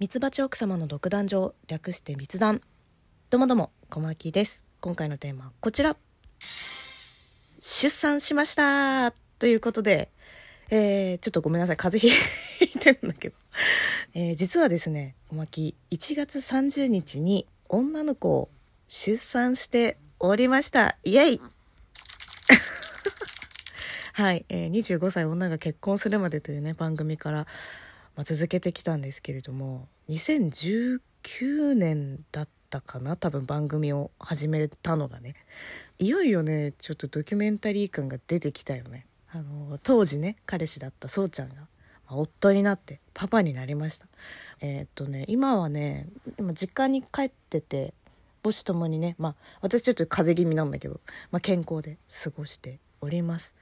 ミツバチ奥様の独壇場略して密談。どうもどうも小牧です。今回のテーマはこちら。出産しました。ということで、えー、ちょっとごめんなさい。風邪ひいてるんだけど、えー、実はですね小牧1月30日に女の子を出産しておりました。イエイ! はい、えー、25歳女が結婚するまでというね番組からまあ、続けてきたんですけれども2019年だったかな多分番組を始めたのがね。いよいよねちょっとドキュメンタリー感が出てきたよね。あの当時ね彼氏だったそうちゃんが、まあ、夫になってパパになりました。えー、っとね今はね今実家に帰ってて母子ともにねまあ私ちょっと風邪気味なんだけど、まあ、健康で過ごしております。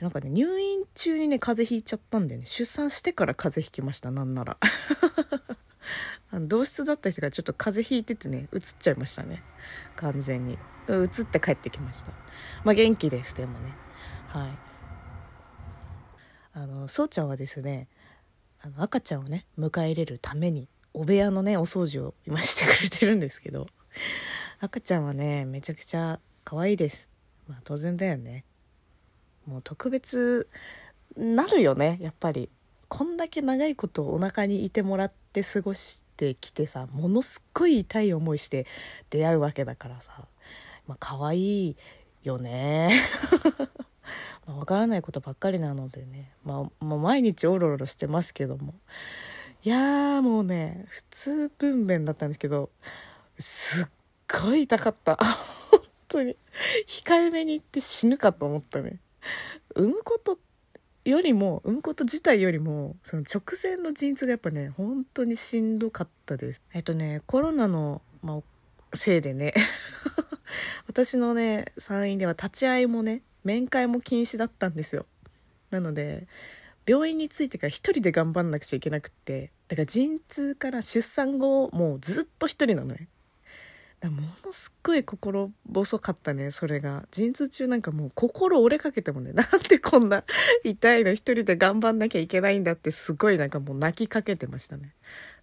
なんかね入院中にね風邪ひいちゃったんでね。出産してから風邪ひきましたなんなら。あの同室だった人がちょっと風邪ひいててねうつっちゃいましたね。完全に。うつって帰ってきました。まあ元気ですでもね。はい。あのそうちゃんはですねあの赤ちゃんをね迎え入れるためにお部屋のねお掃除を今してくれてるんですけど。赤ちゃんはねめちゃくちゃ可愛いです。まあ当然だよね。もう特別なるよねやっぱり。こんだけ長いことお腹にいてもらって過ごしてきてさものすっごい痛い思いして出会うわけだからさ。まあ可愛いよね。まあ分からないことばっかりなのでね、まあ、まあ、毎日おろおろしてますけども。いやーもうね普通分娩だったんですけどすっごい痛かった。本当に。控えめに言って死ぬかと思ったね。産むことよりも産むこと自体よりもその直前の陣痛がやっぱね本当にしんどかったです。えっとねコロナの、まあ、せいでね 私のね産院では立ち会いもね面会も禁止だったんですよ。なので病院に着いてから一人で頑張んなくちゃいけなくってだから陣痛から出産後もうずっと一人なのね。ものすっごい心細かったねそれが。陣痛中なんかもう心折れかけてもねなんでこんな痛いの一人で頑張んなきゃいけないんだってすごいなんかもう泣きかけてましたね。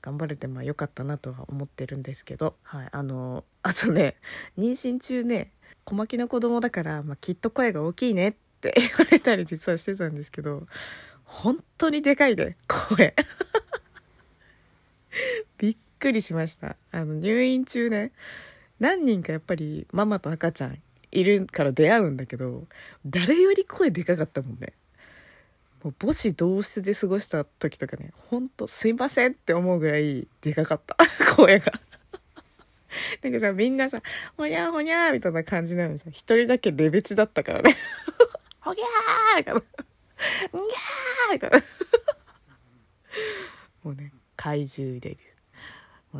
頑張れてまあよかったなとは思ってるんですけど。はいあのあとね妊娠中ね小牧の子供だから、まあ、きっと声が大きいねって 言われたり実はしてたんですけど本当にでかいで声。びっくりしました。あの入院中ね何人かやっぱりママと赤ちゃんいるから出会うんだけど誰より声でかかったもんね。もう母子同室で過ごした時とかねほんとすいませんって思うぐらいでかかった。声が。なんかさみんなさほにゃほにゃみたいな感じなのにさ一人だけレベチだったからね。ほぎゃーみたいな。んぎゃーみたいな。もうね怪獣で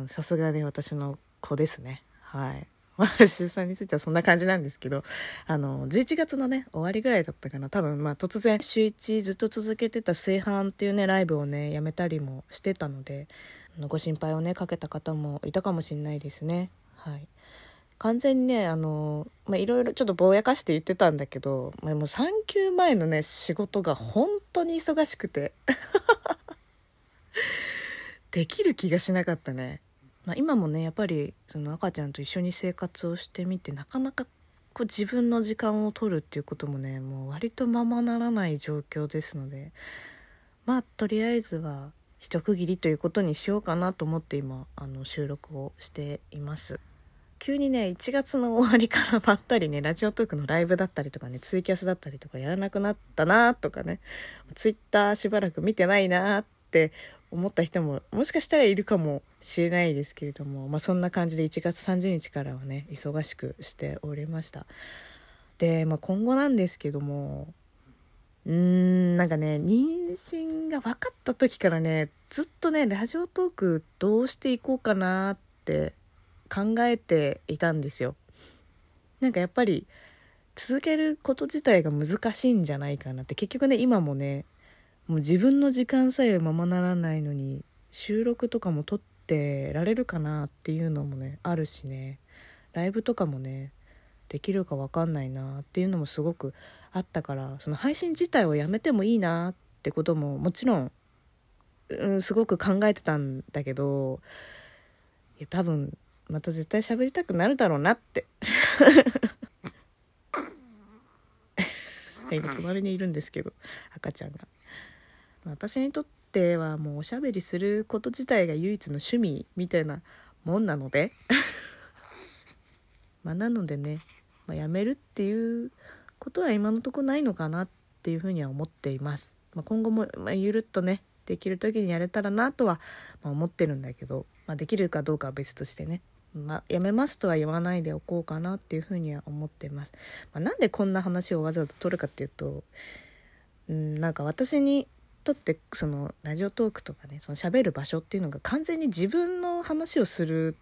さすがで私の子ですね。はい。まあ、出産についてはそんな感じなんですけど、あの、11月のね、終わりぐらいだったかな。多分、まあ、突然、週1ずっと続けてた炊飯っていうね、ライブをね、やめたりもしてたので、ご心配をね、かけた方もいたかもしれないですね。はい。完全にね、あの、まあ、いろいろちょっとぼやかして言ってたんだけど、まあ、もう産休前のね、仕事が本当に忙しくて。できる気がしなかったね。まあ、今もねやっぱりその赤ちゃんと一緒に生活をしてみてなかなかこう自分の時間を取るっていうこともねもう割とままならない状況ですのでまあとりあえずは一区切りということにしようかなと思って今あの収録をしています。急にね1月の終わりからばったりねラジオトークのライブだったりとかねツイキャスだったりとかやらなくなったなとかねツイッターしばらく見てないなって思った人ももしかしたらいるかもしれないですけれども、まあ、そんな感じで1月30日からはね忙しくしておりました。で、まあ、今後なんですけどもうーんなんかね妊娠が分かった時からねずっとねラジオトークどうしていこうかなって考えていたんですよ。なんかやっぱり続けること自体が難しいんじゃないかなって結局ね今もねもう自分の時間さえままならないのに収録とかも撮ってられるかなっていうのもねあるしね。ライブとかもねできるか分かんないなっていうのもすごくあったからその配信自体をやめてもいいなってことももちろんうん、すごく考えてたんだけどいや多分また絶対喋りたくなるだろうなって。今 隣にいるんですけど赤ちゃんが私にとってはもうおしゃべりすること自体が唯一の趣味みたいなもんなので。まあなのでね、まあ、やめるっていうことは今のとこないのかなっていうふうには思っています、まあ、今後も、まあ、ゆるっとねできる時にやれたらなとは、ま思ってるんだけど、まあ、できるかどうかは別としてね。ま、やめますとは言わないでおこうかなっていうふうには思ってます。ま、なんでこんな話をわざわざ取るかっていうと、うん、なんか私にとってそのラジオトークとかねその喋る場所っていうのが完全に自分の話をする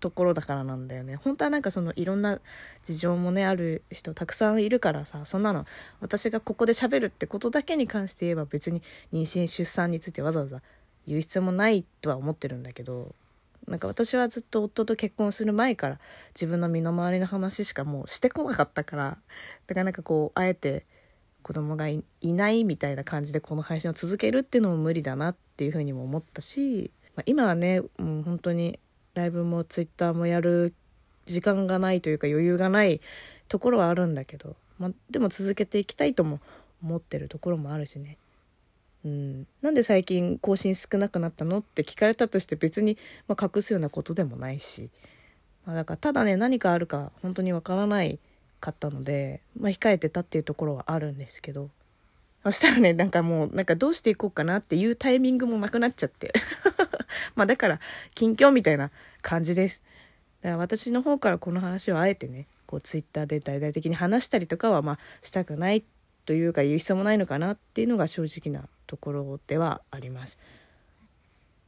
ところだからなんだよね。本当はなんかそのいろんな事情もねある人たくさんいるからさそんなの私がここで喋るってことだけに関して言えば別に妊娠出産についてわざわざ言う必要もないとは思ってるんだけどなんか私はずっと夫と結婚する前から自分の身の回りの話しかもうしてこなかったからだからなんかこうあえて子供がいないみたいな感じでこの配信を続けるっていうのも無理だなっていうふうにも思ったし、まあ、今はねもう本当にライブもツイッターもやる時間がないというか余裕がないところはあるんだけど、まあ、でも続けていきたいとも思ってるところもあるしね。うん、なんで最近更新少なくなったのって聞かれたとして別に、まあ、隠すようなことでもないし、まあ、だからただね何かあるか本当にわからないかったので、まあ、控えてたっていうところはあるんですけど。そしたらねなんかもうなんかどうしていこうかなっていうタイミングもなくなっちゃって。まあだから近況みたいな感じです。だから私の方からこの話をあえてねこうツイッターで大々的に話したりとかはまあしたくないというか言う必要もないのかなっていうのが正直なところではあります。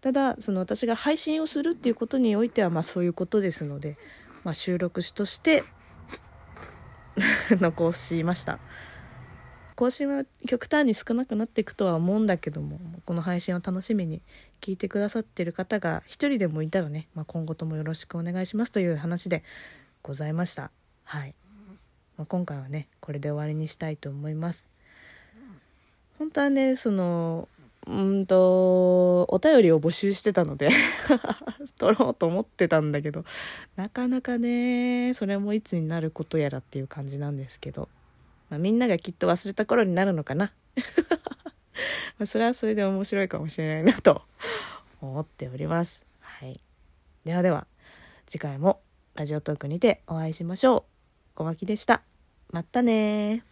ただその私が配信をするっていうことにおいてはまあそういうことですので、まあ、収録しとして 残しました。更新は極端に少なくなっていくとは思うんだけどもこの配信を楽しみに聞いてくださってる方が一人でもいたらね、まあ、今後ともよろしくお願いしますという話でございました。はい、まあ、今回はねこれで終わりにしたいと思います。本当はねそのうんとお便りを募集してたので 撮ろうと思ってたんだけどなかなかねそれもいつになることやらっていう感じなんですけど、まあ、みんながきっと忘れた頃になるのかな まそれはそれで面白いかもしれないなと思っております。はい、ではでは次回もラジオトークにてお会いしましょう。小牧でした。またね